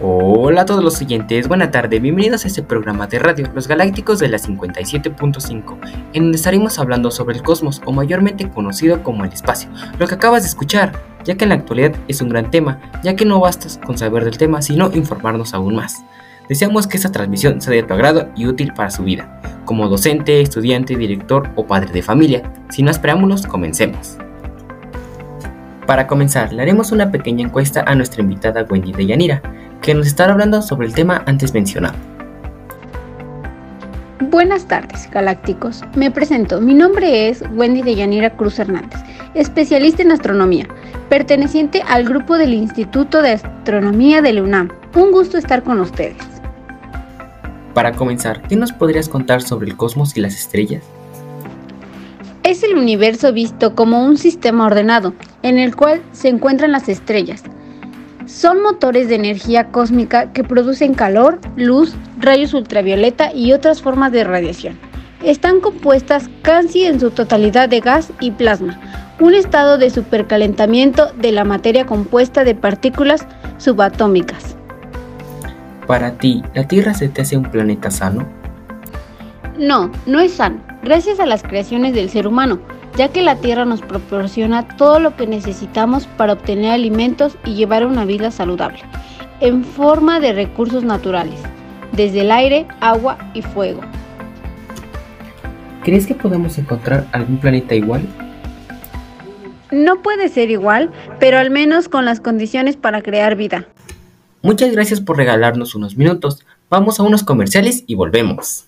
Hola a todos los oyentes, buena tarde, bienvenidos a este programa de radio, Los Galácticos de la 57.5, en donde estaremos hablando sobre el cosmos, o mayormente conocido como el espacio, lo que acabas de escuchar, ya que en la actualidad es un gran tema, ya que no bastas con saber del tema, sino informarnos aún más. Deseamos que esta transmisión sea de tu agrado y útil para su vida, como docente, estudiante, director o padre de familia. Sin más preámbulos, comencemos. Para comenzar, le haremos una pequeña encuesta a nuestra invitada Wendy de Yanira, que nos estará hablando sobre el tema antes mencionado. Buenas tardes, galácticos. Me presento. Mi nombre es Wendy de Yanira Cruz Hernández, especialista en astronomía, perteneciente al grupo del Instituto de Astronomía de la UNAM. Un gusto estar con ustedes. Para comenzar, ¿qué nos podrías contar sobre el cosmos y las estrellas? Es el universo visto como un sistema ordenado, en el cual se encuentran las estrellas, son motores de energía cósmica que producen calor, luz, rayos ultravioleta y otras formas de radiación. Están compuestas casi en su totalidad de gas y plasma, un estado de supercalentamiento de la materia compuesta de partículas subatómicas. Para ti, ¿la Tierra se te hace un planeta sano? No, no es sano, gracias a las creaciones del ser humano, ya que la tierra nos proporciona todo lo que necesitamos para obtener alimentos y llevar una vida saludable, en forma de recursos naturales, desde el aire, agua y fuego. ¿Crees que podemos encontrar algún planeta igual? No puede ser igual, pero al menos con las condiciones para crear vida. Muchas gracias por regalarnos unos minutos. Vamos a unos comerciales y volvemos.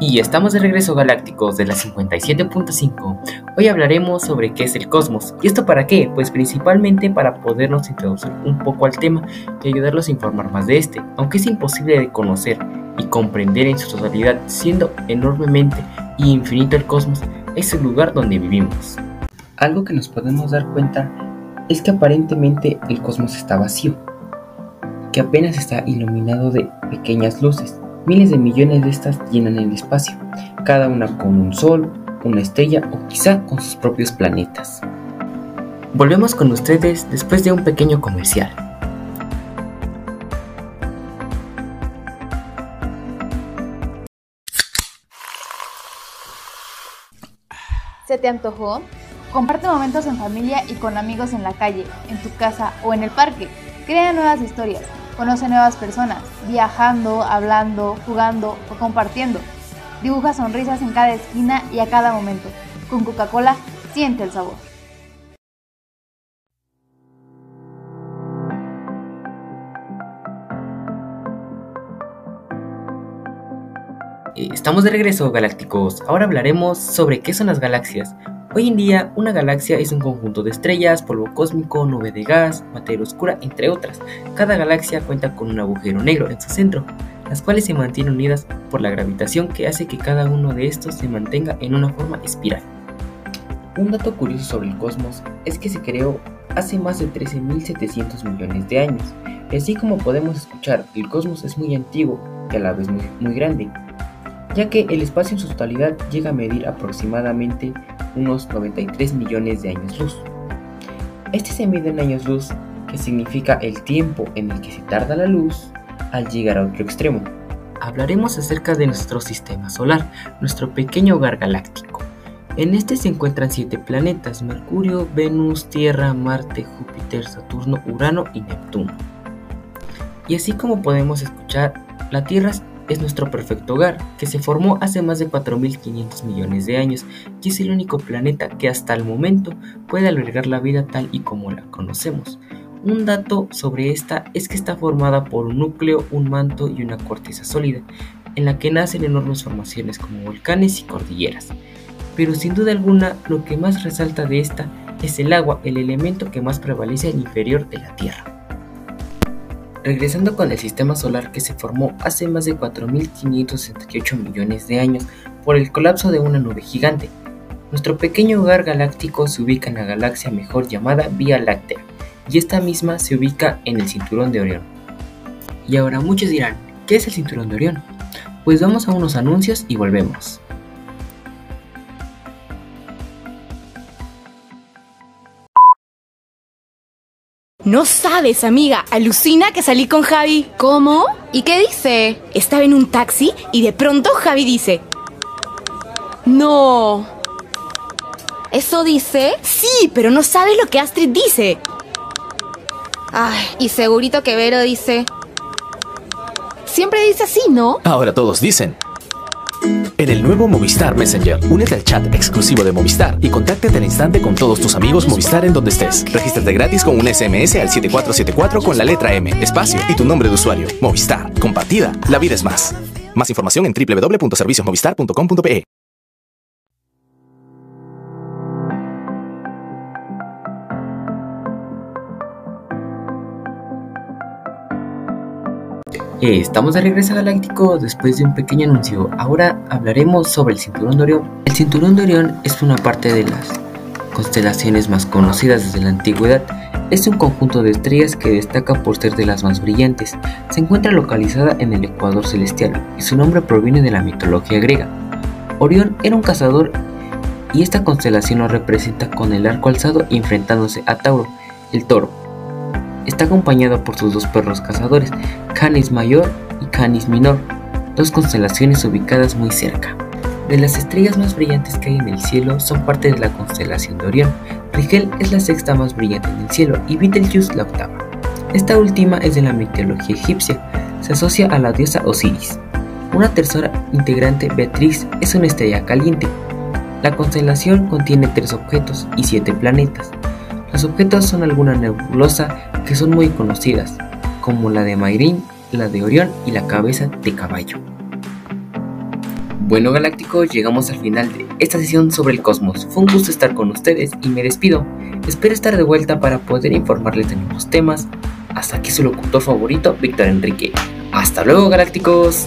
Y estamos de regreso galácticos de la 57.5. Hoy hablaremos sobre qué es el cosmos. ¿Y esto para qué? Pues principalmente para podernos introducir un poco al tema y ayudarlos a informar más de este, aunque es imposible de conocer y comprender en su totalidad, siendo enormemente y infinito el cosmos, es el lugar donde vivimos. Algo que nos podemos dar cuenta es que aparentemente el cosmos está vacío, que apenas está iluminado de pequeñas luces Miles de millones de estas llenan el espacio, cada una con un sol, una estrella o quizá con sus propios planetas. Volvemos con ustedes después de un pequeño comercial. ¿Se te antojó? Comparte momentos en familia y con amigos en la calle, en tu casa o en el parque. Crea nuevas historias Conoce nuevas personas, viajando, hablando, jugando o compartiendo. Dibuja sonrisas en cada esquina y a cada momento. Con Coca-Cola, siente el sabor. Eh, estamos de regreso, galácticos. Ahora hablaremos sobre qué son las galaxias, Hoy en día, una galaxia es un conjunto de estrellas, polvo cósmico, nube de gas, materia oscura, entre otras. Cada galaxia cuenta con un agujero negro en su centro, las cuales se mantienen unidas por la gravitación que hace que cada uno de estos se mantenga en una forma espiral. Un dato curioso sobre el cosmos es que se creó hace más de 13.700 millones de años, y así como podemos escuchar, el cosmos es muy antiguo y a la vez muy, muy grande, ya que el espacio en su totalidad llega a medir aproximadamente unos 93 millones de años luz. Este se mide en años luz, que significa el tiempo en el que se tarda la luz al llegar a otro extremo. Hablaremos acerca de nuestro sistema solar, nuestro pequeño hogar galáctico. En este se encuentran siete planetas, Mercurio, Venus, Tierra, Marte, Júpiter, Saturno, Urano y Neptuno. Y así como podemos escuchar, la Tierra es nuestro perfecto hogar, que se formó hace más de 4.500 millones de años y es el único planeta que hasta el momento puede albergar la vida tal y como la conocemos. Un dato sobre esta es que está formada por un núcleo, un manto y una corteza sólida, en la que nacen enormes formaciones como volcanes y cordilleras. Pero sin duda alguna, lo que más resalta de esta es el agua, el elemento que más prevalece al inferior de la Tierra. Regresando con el sistema solar que se formó hace más de 4.568 millones de años, por el colapso de una nube gigante. Nuestro pequeño hogar galáctico se ubica en la galaxia mejor llamada Vía Láctea, y esta misma se ubica en el cinturón de Orión. Y ahora muchos dirán, ¿qué es el cinturón de Orión? Pues vamos a unos anuncios y volvemos. No sabes, amiga, alucina que salí con Javi. ¿Cómo? ¿Y qué dice? Estaba en un taxi y de pronto Javi dice... No. ¿Eso dice? Sí, pero no sabes lo que Astrid dice. Ay, y segurito que Vero dice... Siempre dice así, ¿no? Ahora todos dicen. En el nuevo Movistar Messenger, únete al chat exclusivo de Movistar y contáctate al instante con todos tus amigos Movistar en donde estés. Regístrate gratis con un SMS al 7474 con la letra M, espacio y tu nombre de usuario. Movistar, compartida, la vida es más. Más información en www.serviciosmovistar.com.pe. estamos de regreso Galáctico después de un pequeño anuncio. Ahora hablaremos sobre el Cinturón de Orión. El Cinturón de Orión es una parte de las constelaciones más conocidas desde la antigüedad. Es un conjunto de estrellas que destaca por ser de las más brillantes. Se encuentra localizada en el Ecuador celestial y su nombre proviene de la mitología griega. Orión era un cazador y esta constelación lo representa con el arco alzado enfrentándose a Tauro, el toro. Está acompañado por sus dos perros cazadores, Canis Mayor y Canis Minor, dos constelaciones ubicadas muy cerca. De las estrellas más brillantes que hay en el cielo son parte de la constelación de Orión. Rigel es la sexta más brillante en el cielo y Betelgeuse la octava. Esta última es de la mitología egipcia, se asocia a la diosa Osiris. Una tercera integrante, Beatriz, es una estrella caliente. La constelación contiene tres objetos y siete planetas. Los objetos son alguna nebulosa que son muy conocidas, como la de Mayrin, la de Orión y la cabeza de caballo. Bueno galácticos, llegamos al final de esta sesión sobre el cosmos. Fue un gusto estar con ustedes y me despido. Espero estar de vuelta para poder informarles de nuevos temas. Hasta aquí su locutor favorito, Víctor Enrique. Hasta luego galácticos.